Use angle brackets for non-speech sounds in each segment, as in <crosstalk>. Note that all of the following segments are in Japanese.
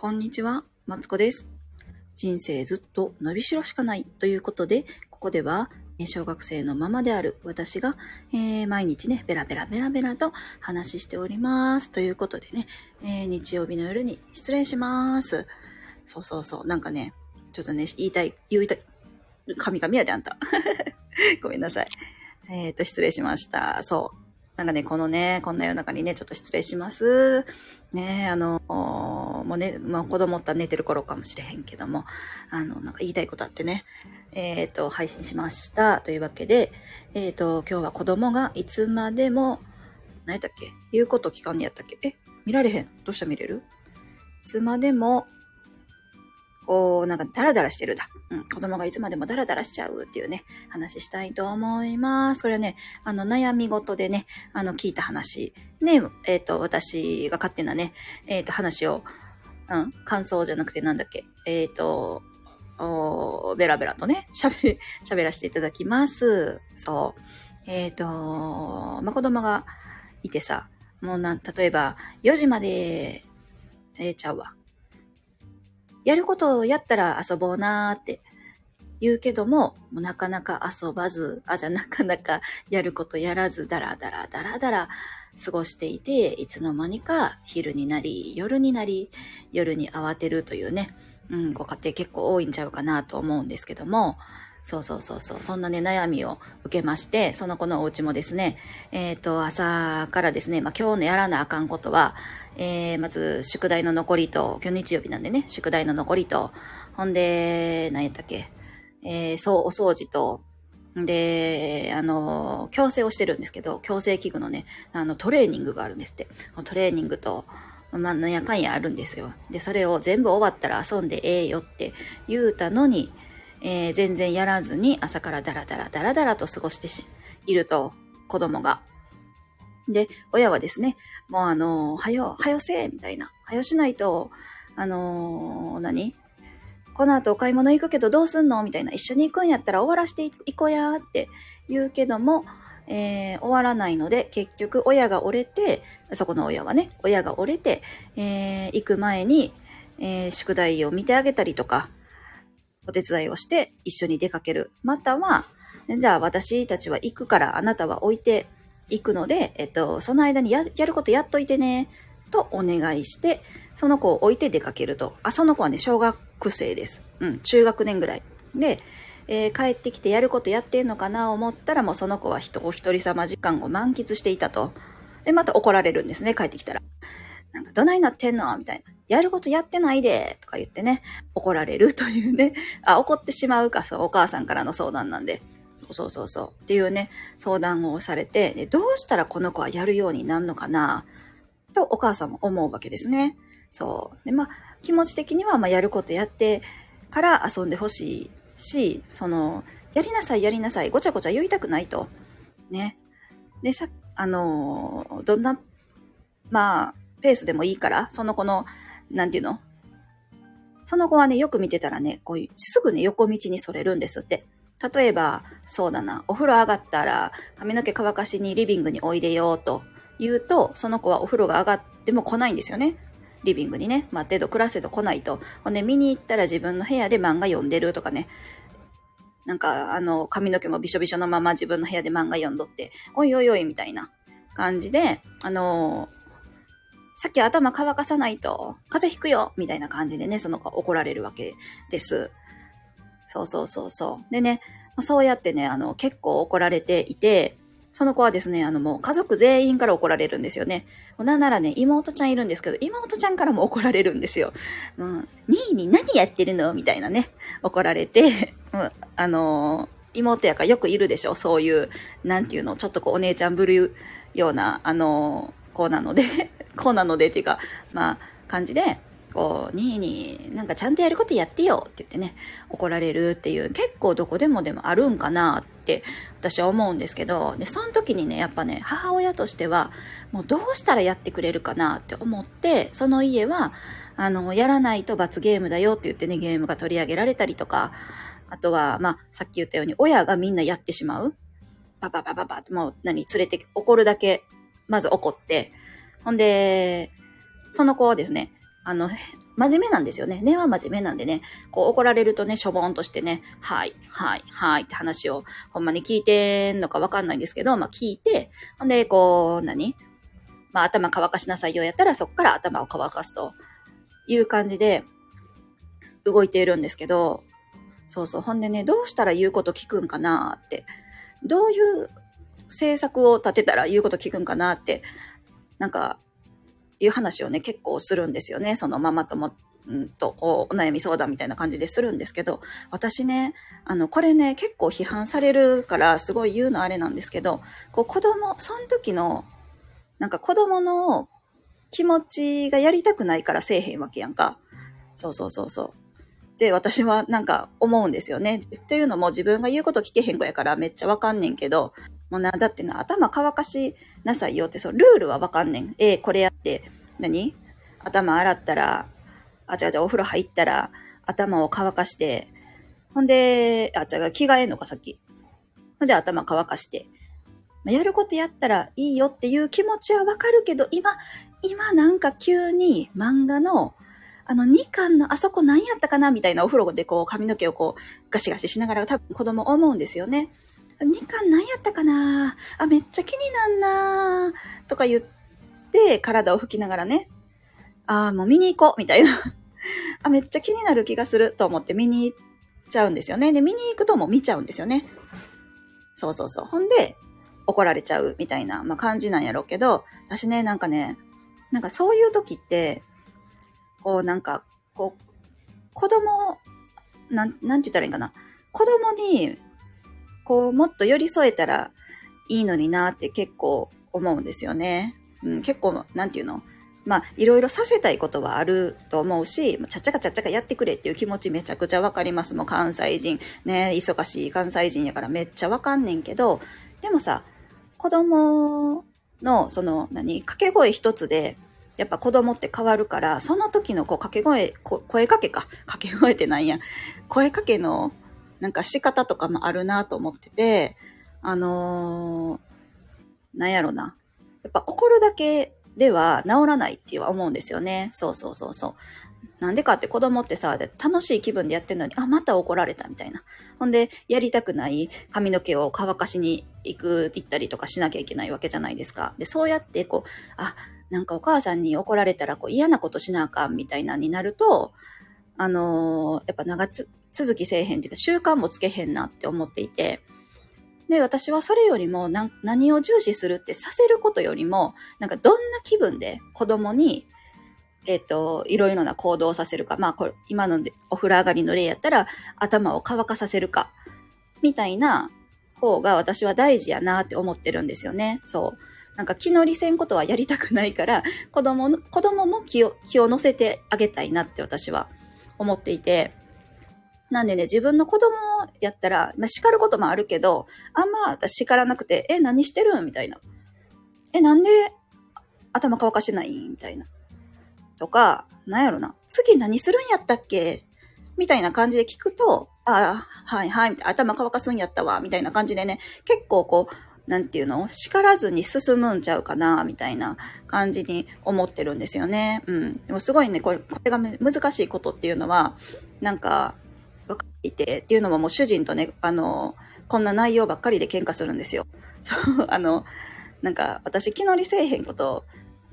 こんにちは、マツコです。人生ずっと伸びしろしかないということで、ここでは、小学生のママである私が、えー毎日ね、ベラベラベラベラと話しております。ということでね、えー日曜日の夜に失礼します。そうそうそう、なんかね、ちょっとね、言いたい、言いたい、神々やであんた。<laughs> ごめんなさい。えっ、と、失礼しました。そう。なんかね、このね、こんな夜中にね、ちょっと失礼します。ねえあの、もうね、まあ子供ったら寝てる頃かもしれへんけども、あの、なんか言いたいことあってね、えっ、と、配信しました。というわけで、えっ、と、今日は子供がいつまでも、何やったっけ？言うこと聞かんねやったっけ？え？見られへん。どうしたら見れる？いつまでも、こう、なんかダラダラしてるだ。うん、子供がいつまでもダラダラしちゃうっていうね、話したいと思います。これはね、あの、悩み事でね、あの、聞いた話。ね、えっ、と、私が勝手なね、えっ、と、話を、うん、感想じゃなくてなんだっけ、えっ、と、おベラベラとね、喋、喋らせていただきます。そう。えっ、と、まあ、子供がいてさ、もうな、例えば、4時まで、えーちゃうわ。やることをやったら遊ぼうなーって言うけども、もなかなか遊ばず、あ、じゃなかなか <laughs> やることやらず、だらだらだらだら過ごしていて、いつの間にか昼になり、夜になり、夜に慌てるというね、うん、ご家庭結構多いんちゃうかなと思うんですけども、そうそうそうそう、そんなね、悩みを受けまして、その子のお家もですね、えっ、と、朝からですね、まあ今日のやらなあかんことは、えー、まず、宿題の残りと、今日日曜日なんでね、宿題の残りと、ほんで、何やったっけ、えー、そう、お掃除と、で、あの、矯正をしてるんですけど、矯正器具のね、あの、トレーニングがあるんですって。トレーニングと、まあ、なんやかんやあるんですよ。で、それを全部終わったら遊んでええよって言うたのに、えー全然やらずに朝からダラダラダラダラと過ごしていると、子供が。で、親はですね、もうあのはよ、はよせみたいな。はよしないと、あのー何？この後お買い物行くけどどうすんの？みたいな。一緒に行くんやったら終わらしていこうやって言うけども、えー終わらないので、結局親が折れて、そこの親はね、親が折れて、えー行く前に、えー宿題を見てあげたりとか、お手伝いをして一緒に出かける。または、じゃあ私たちは行くからあなたは置いていくので、えっと、その間にややることやっといてね、とお願いして、その子を置いて出かけると。あ、その子はね、小学生です。うん、中学年ぐらい。で、えー帰ってきてやることやってんのかな思ったら、もうその子は人お一人様時間を満喫していたと。で、また怒られるんですね、帰ってきたら。なんか、どないなってんの？みたいな。やることやってないでとか言ってね、怒られるというね。あ、怒ってしまうか、そう、お母さんからの相談なんで。そうそうそう。っていうね、相談をされて、でどうしたらこの子はやるようになるのかな？とお母さんも思うわけですね。そう。で、まあ、気持ち的には、まあ、やることやってから遊んでほしいし、その、やりなさい、やりなさい、ごちゃごちゃ言いたくないと。ね。で、さ、あのどんな、まあ、ペースでもいいから、その子の、なんていうの？その子はね、よく見てたらね、こういう、すぐね、横道にそれるんですって。例えば、そうだな、お風呂上がったら、髪の毛乾かしにリビングにおいでよと言うと、その子はお風呂が上がっても来ないんですよね。リビングにね、待ってど暮らせど来ないと。ほんで、見に行ったら自分の部屋で漫画読んでるとかね。なんか、あの、髪の毛もびしょびしょのまま自分の部屋で漫画読んどって、おいおいおいみたいな感じで、あのさっき頭乾かさないと、風邪ひくよみたいな感じでね、その子怒られるわけです。そうそうそうそう。でね、そうやってね、あの、結構怒られていて、その子はですね、あの、もう家族全員から怒られるんですよね。なんならね、妹ちゃんいるんですけど、妹ちゃんからも怒られるんですよ。うん、兄に何やってるの？みたいなね、怒られて、<laughs> うん、あの妹やからよくいるでしょ？そういう、なんていうの、ちょっとこうお姉ちゃんぶるような、あの子なので、<laughs> 子なのでっていうか、まあ、感じで、こう、兄に、なんかちゃんとやることやってよって言ってね、怒られるっていう、結構どこでもでもあるんかなって、私は思うんですけど、で、その時にね、やっぱね、母親としては、もうどうしたらやってくれるかなって思って、その家は、あの、やらないと罰ゲームだよって言ってね、ゲームが取り上げられたりとか、あとは、まあ、さっき言ったように、親がみんなやってしまう。パパパパパって、もう何、連れて、怒るだけ、まず怒って、ほんで、その子はですね、あの、真面目なんですよね。根は真面目なんでね、こう怒られるとね、しょぼんとしてね、はい、はい、はいって話をほんまに聞いてんのかわかんないんですけど、まあ聞いて、ほんで、こう、何？まあ頭乾かしなさいよやったらそこから頭を乾かすという感じで動いているんですけど、そうそう。ほんでね、どうしたら言うこと聞くんかなって、どういう政策を立てたら言うこと聞くんかなって、なんか、いう話をね、結構するんですよね。そのママとも、んと、お悩み相談みたいな感じでするんですけど、私ね、あの、これね、結構批判されるから、すごい言うのあれなんですけど、こう、子供、その時の、なんか子供の気持ちがやりたくないからせえへんわけやんか。そうそうそうそう。で、私はなんか思うんですよね。っていうのも自分が言うこと聞けへん子やからめっちゃわかんねんけど、もうな、だってな、頭乾かしなさいよって、そのルールはわかんねん。えー、これやって、何？頭洗ったら、あ、じゃあじゃお風呂入ったら、頭を乾かして、ほんで、あ、じゃあ着替えんのかさっき。ほんで頭乾かして。やることやったらいいよっていう気持ちはわかるけど、今、今なんか急に漫画の、あの2巻のあそこ何やったかなみたいなお風呂でこう髪の毛をこうガシガシしながら多分子供思うんですよね。2巻何やったかな？あ、めっちゃ気になんなとか言って、体を拭きながらね、ああ、もう見に行こうみたいな <laughs> あ、めっちゃ気になる気がすると思って見に行っちゃうんですよね。で、見に行くともう見ちゃうんですよね。そうそうそう。ほんで、怒られちゃうみたいな、まあ、感じなんやろうけど、私ね、なんかね、なんかそういう時って、こうなんか、こう、子供、なん、なんて言ったらいいんかな。子供にこう、もっと寄り添えたらいいのになって結構思うんですよね。うん、結構、なんていうの？まあ、いろいろさせたいことはあると思うし、ちゃっちゃかちゃっちゃかやってくれっていう気持ちめちゃくちゃわかります。もう関西人、ね、忙しい関西人やからめっちゃわかんねんけど、でもさ、子供の、その、何、掛け声一つで、やっぱ子供って変わるから、その時のこう掛け声、声かけか。掛け声ってなんや。声かけのなんか仕方とかもあるなと思ってて、あのー、なんやろな。やっぱ怒るだけでは治らないっては思うんですよね。そうそうそうそう。なんでかって子供ってさ、楽しい気分でやってるのに、あ、また怒られたみたいな。ほんで、やりたくない髪の毛を乾かしに行く、行ったりとかしなきゃいけないわけじゃないですか。で、そうやって、こう、あ、なんかお母さんに怒られたらこう嫌なことしなあかんみたいなになると、あのー、やっぱ長、続きせえへんっていうか習慣もつけへんなって思っていて、で、私はそれよりも何を重視するってさせることよりも、なんかどんな気分で子供に、えっ、ー、と、いろいろな行動をさせるか、まあこれ、今のでお風呂上がりの例やったら頭を乾かさせるか、みたいな方が私は大事やなって思ってるんですよね。そう。なんか気乗りせんことはやりたくないから、子供の、子供も気を、気を乗せてあげたいなって私は思っていて、なんでね、自分の子供やったら、まあ、叱ることもあるけど、あんま叱らなくて、え、何してるみたいな。え、なんで頭乾かしてないみたいな。とか、なんやろな。次何するんやったっけ？みたいな感じで聞くと、ああ、はいはい、頭乾かすんやったわ、みたいな感じでね、結構こう、なんていうの？叱らずに進むんちゃうかな、みたいな感じに思ってるんですよね。うん。でもすごいね、これ、これが難しいことっていうのは、なんか、分かっていてっていうのももう主人とね、あの、こんな内容ばっかりで喧嘩するんですよ。<laughs> そう、あの、なんか私気乗りせえへんこと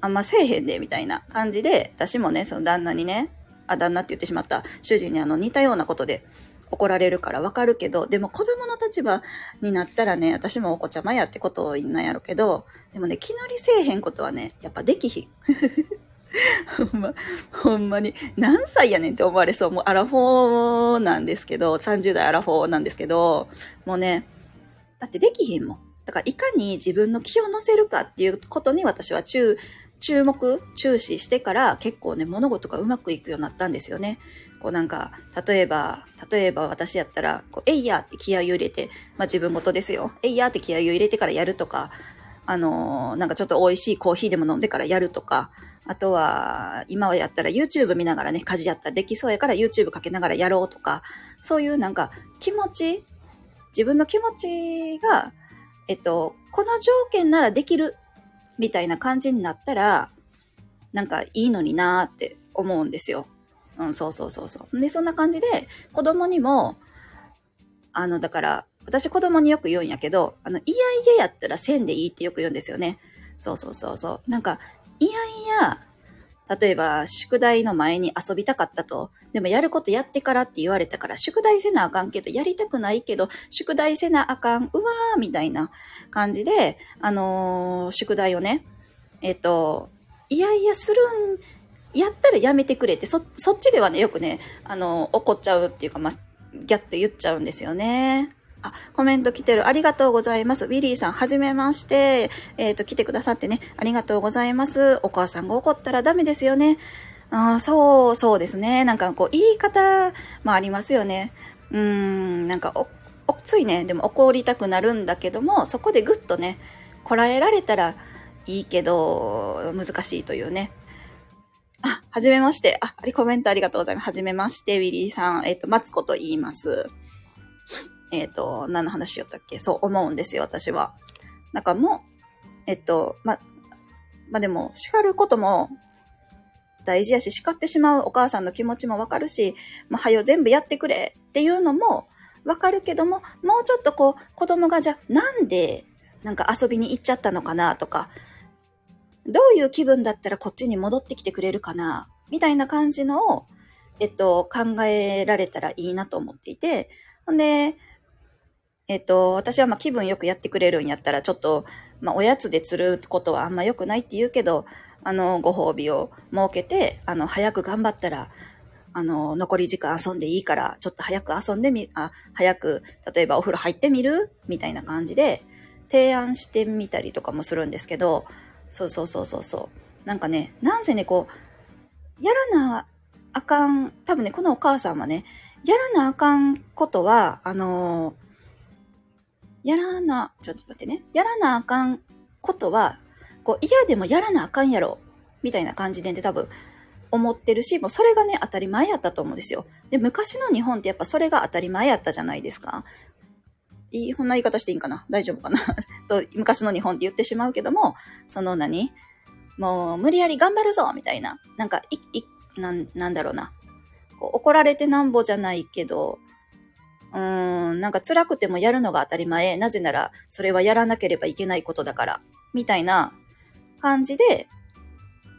あんませえへんで、みたいな感じで、私もね、その旦那にね、あ、旦那って言ってしまった主人にあの似たようなことで怒られるからわかるけど、でも子供の立場になったらね、私もお子ちゃまやってことなんやろけど、でもね、気乗りせえへんことはね、やっぱできひん。<laughs> ほんま、ほんまに、何歳やねんって思われそう。もうアラフォーなんですけど、30代アラフォーなんですけど、もうね、だってできひんもん。だからいかに自分の気を乗せるかっていうことに私は注、注目、注視してから結構ね、物事がうまくいくようになったんですよね。こうなんか、例えば、例えば私やったら、こう、えいやって気合を入れて、まあ自分事ですよ。えいやって気合を入れてからやるとか、あのー、なんかちょっと美味しいコーヒーでも飲んでからやるとか、あとは、今はやったら YouTube 見ながらね、家事やったらできそうやから YouTube かけながらやろうとか、そういうなんか気持ち、自分の気持ちが、えっと、この条件ならできる、みたいな感じになったら、なんかいいのになーって思うんですよ。うん、そうそうそうそう。で、そんな感じで、子供にも、あの、だから、私子供によく言うんやけど、あの、いやいややったらせんでいいってよく言うんですよね。そうそうそうそう。なんか、いやいや、例えば、宿題の前に遊びたかったと。でもやることやってからって言われたから、宿題せなあかんけど、やりたくないけど、宿題せなあかん、うわーみたいな感じで、あのー、宿題をね、えっ、と、いやいやするん、やったらやめてくれって、そ、そっちではね、よくね、あの、怒っちゃうっていうか、まあ、ギャッと言っちゃうんですよね。あ、コメント来てる。ありがとうございます。ウィリーさん、はじめまして。えっ、ー、と、来てくださってね。ありがとうございます。お母さんが怒ったらダメですよね。あそう、そうですね。なんかこう、言い方もありますよね。うーん、なんかお、おついね、でも怒りたくなるんだけども、そこでぐっとね、こらえられたらいいけど、難しいというね。はじめまして。あ、あり、コメントありがとうございます。はじめまして、ウィリーさん。えっ、ー、と、マツコと言います。えっ、ー、と、何の話しよったっけ？そう思うんですよ、私は。なんかもう、えっと、ま、まあ、でも、叱ることも大事やし、叱ってしまうお母さんの気持ちもわかるし、もうはよ全部やってくれっていうのもわかるけども、もうちょっとこう、子供がじゃあなんで、なんか遊びに行っちゃったのかなとか、どういう気分だったらこっちに戻ってきてくれるかな？みたいな感じのを、えっと、考えられたらいいなと思っていて、ほんで、えっと、私はまあ気分よくやってくれるんやったら、ちょっと、まあおやつで釣ることはあんま良くないって言うけど、あの、ご褒美を設けて、あの、早く頑張ったら、あの、残り時間遊んでいいから、ちょっと早く遊んでみ、あ、早く、例えばお風呂入ってみる？みたいな感じで、提案してみたりとかもするんですけど、そうそうそうそうそう。なんかね、なんせね、こう、やらなあかん、多分ね、このお母さんはね、やらなあかんことは、あのーやらな、ちょっと待ってね。やらなあかんことは、こう嫌でもやらなあかんやろ。みたいな感じで、ね、多分思ってるし、もうそれがね、当たり前やったと思うんですよ。で、昔の日本ってやっぱそれが当たり前やったじゃないですか。いい、こんな言い方していいんかな？大丈夫かな？<laughs> と、昔の日本って言ってしまうけども、その何もう無理やり頑張るぞみたいな。なんか、い、い、なん、なんだろうな。こう怒られてなんぼじゃないけど、うーん、なんか辛くてもやるのが当たり前。なぜなら、それはやらなければいけないことだから。みたいな感じで、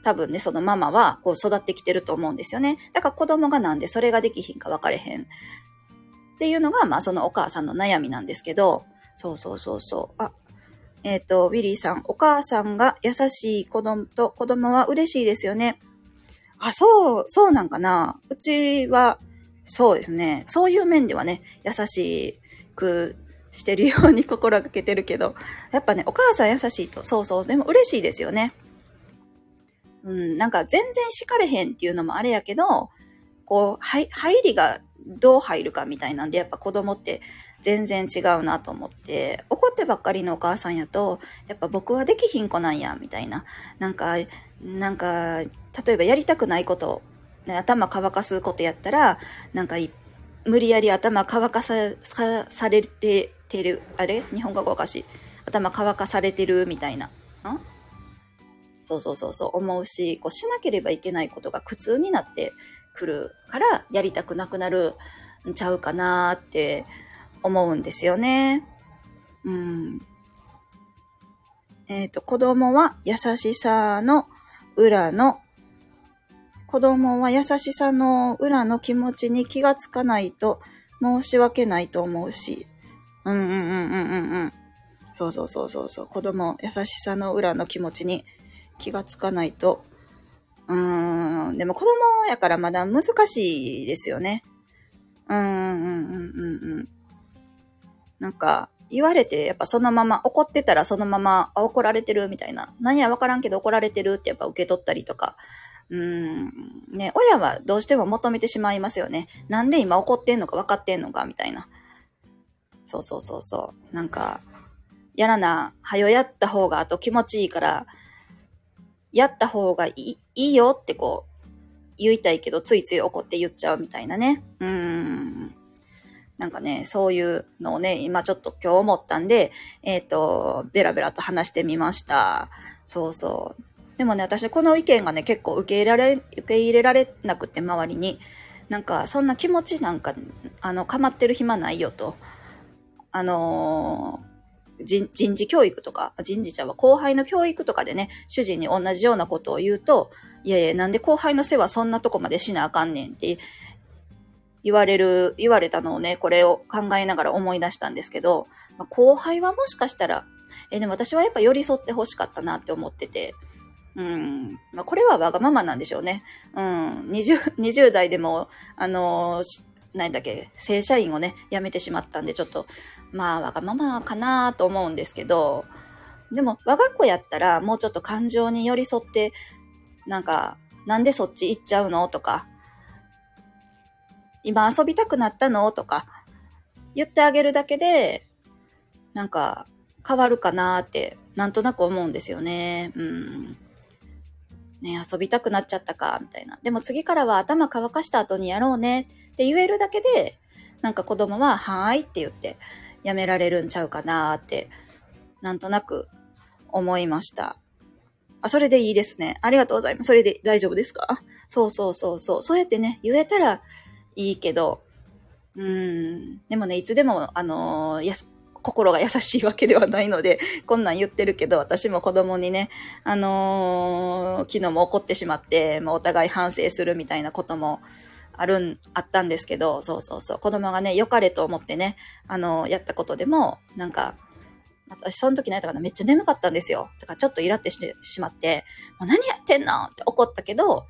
多分ね、そのママはこう育ってきてると思うんですよね。だから子供がなんでそれができひんか分かれへん。っていうのが、まあそのお母さんの悩みなんですけど、そうそうそうそう。あ、えっ、ー、と、ウィリーさん、お母さんが優しい子供と子供は嬉しいですよね。あ、そう、そうなんかな。うちは、そうですね。そういう面ではね、優しくしてるように <laughs> 心がけてるけど、やっぱね、お母さん優しいと、そうそう、でも嬉しいですよね。うん、なんか全然叱れへんっていうのもあれやけど、こう、はい、入りがどう入るかみたいなんで、やっぱ子供って全然違うなと思って、怒ってばっかりのお母さんやと、やっぱ僕はできひん子なんや、みたいな。なんか、なんか、例えばやりたくないこと頭乾かすことやったら、なんか無理やり頭乾かさされてる、あれ？日本語がおかしい。頭乾かされてるみたいな。ん？そうそうそうそう、思うし、こうしなければいけないことが苦痛になってくるから、やりたくなくなるんちゃうかなって思うんですよね。うん。えっ、ー、と、子供は優しさの裏の子供は優しさの裏の気持ちに気がつかないと申し訳ないと思うし。うんうんうんうんうんうん。そうそうそうそうそう。子供、優しさの裏の気持ちに気がつかないと。うん。でも子供やからまだ難しいですよね。うんうんうんうんうん。なんか、言われて、やっぱそのまま、怒ってたらそのまま、怒られてるみたいな。何やわからんけど怒られてるってやっぱ受け取ったりとかうん、ね、親はどうしても求めてしまいますよね。なんで今怒ってんのか分かってんのかみたいな。そうそうそうそう。なんか、やらな、はよやった方があと気持ちいいから、やった方がいいいいよってこう、言いたいけど、ついつい怒って言っちゃうみたいなね。うん。なんかね、そういうのをね、今ちょっと今日思ったんで、えっ、ー、と、ベラベラと話してみました。そうそう。でもね、私この意見がね、結構受け入れられ、受け入れられなくて、周りに。なんか、そんな気持ちなんか、あの、かまってる暇ないよと。あのー、人人事教育とか、人事ちゃんは後輩の教育とかでね、主人に同じようなことを言うと、いやいや、なんで後輩の世話そんなとこまでしなあかんねんって言われる、言われたのをね、これを考えながら思い出したんですけど、まあ、後輩はもしかしたら、え、でも私はやっぱ寄り添って欲しかったなって思ってて、うん。まあ、これはわがままなんでしょうね。うん。20、20代でも、あのー、何だっけ、正社員をね、辞めてしまったんで、ちょっと、まあ、わがままかなと思うんですけど、でも、我が子やったら、もうちょっと感情に寄り添って、なんか、なんでそっち行っちゃうのとか、今遊びたくなったの？とか、言ってあげるだけで、なんか、変わるかなって、なんとなく思うんですよね。うん。ね、遊びたくなっちゃったか、みたいな。でも次からは頭乾かした後にやろうねって言えるだけで、なんか子供は、はーいって言ってやめられるんちゃうかなーって、なんとなく思いました。あ、それでいいですね。ありがとうございます。それで大丈夫ですか？そうそうそうそう。そうやってね、言えたらいいけど、うん。でもね、いつでも、あのー、や心が優しいわけではないので、こんなん言ってるけど、私も子供にね、あのー、昨日も怒ってしまって、まあ、お互い反省するみたいなこともあるん、あったんですけど、そうそうそう、子供がね、良かれと思ってね、あの、やったことでも、なんか、私その時何やったかなめっちゃ眠かったんですよ。だかちょっとイラってしてしまって、もう何やってんの？って怒ったけど、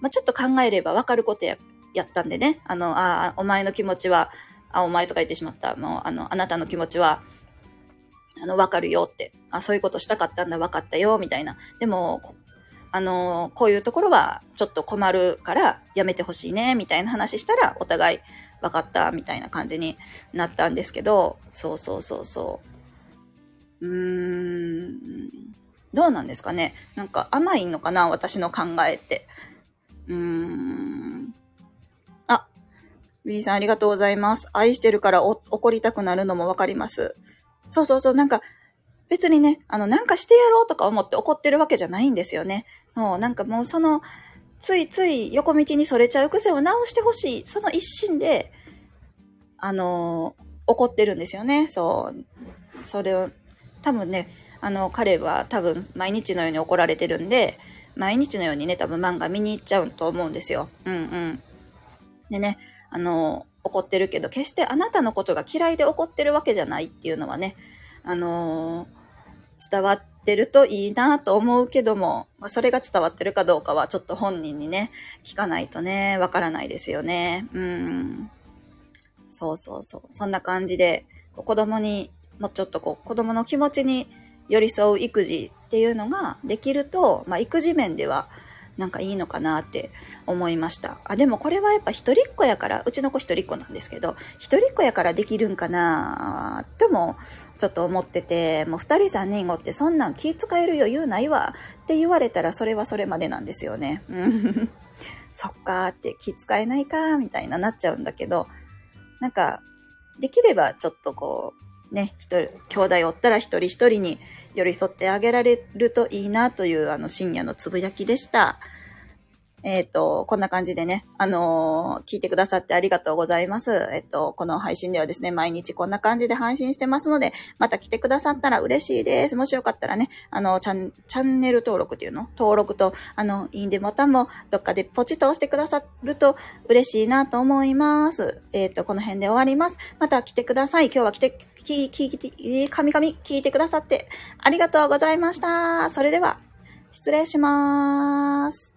まあ、ちょっと考えればわかることややったんでね、あの、ああ、お前の気持ちは、あ、お前とか言ってしまった。もう、あの、あなたの気持ちは、あの、わかるよって。あ、そういうことしたかったんだ、わかったよ、みたいな。でも、あの、こういうところはちょっと困るからやめてほしいね、みたいな話したら、お互い分かった、みたいな感じになったんですけど、そうそうそうそう。うーん、どうなんですかね。なんか甘いのかな、私の考えって。うーん。あウィリーさんありがとうございます。愛してるから怒りたくなるのもわかります。そうそうそう、なんか、別にね、あの、なんかしてやろうとか思って怒ってるわけじゃないんですよね。そう、なんかもうその、ついつい横道にそれちゃう癖を直してほしい。その一心で、あの怒ってるんですよね。そう。それを、多分ね、あの、彼は多分毎日のように怒られてるんで、毎日のようにね、多分漫画見に行っちゃうと思うんですよ。うんうん。でね、あの、怒ってるけど、決してあなたのことが嫌いで怒ってるわけじゃないっていうのはね、あの伝わってるといいなと思うけども、まあ、それが伝わってるかどうかはちょっと本人にね、聞かないとね、わからないですよね。うん。そうそうそう。そんな感じで、子供に、もうちょっとこう、子供の気持ちに寄り添う育児っていうのができると、まあ、育児面では、なんかいいのかなって思いました。あ、でもこれはやっぱ一人っ子やから、うちの子一人っ子なんですけど、一人っ子やからできるんかなともちょっと思ってて、もう二人三人子ってそんなん気使える余裕ないわって言われたらそれはそれまでなんですよね。うん。<laughs> そっかーって気使えないかーみたいななっちゃうんだけど、なんか、できればちょっとこう、ね、一人、兄弟おったら一人一人に寄り添ってあげられるといいなというあの深夜のつぶやきでした。えっ、ー、と、こんな感じでね、あのー、聞いてくださってありがとうございます。えっ、と、この配信ではですね、毎日こんな感じで配信してますので、また来てくださったら嬉しいです。もしよかったらね、あの、チャン、チャンネル登録っていうの？登録と、あの、いいんでボタンもどっかでポチッと押してくださると嬉しいなと思います。えっ、と、この辺で終わります。また来てください。今日は来て、き、き、き、かみかみ聞いてくださってありがとうございました。それでは、失礼しまーす。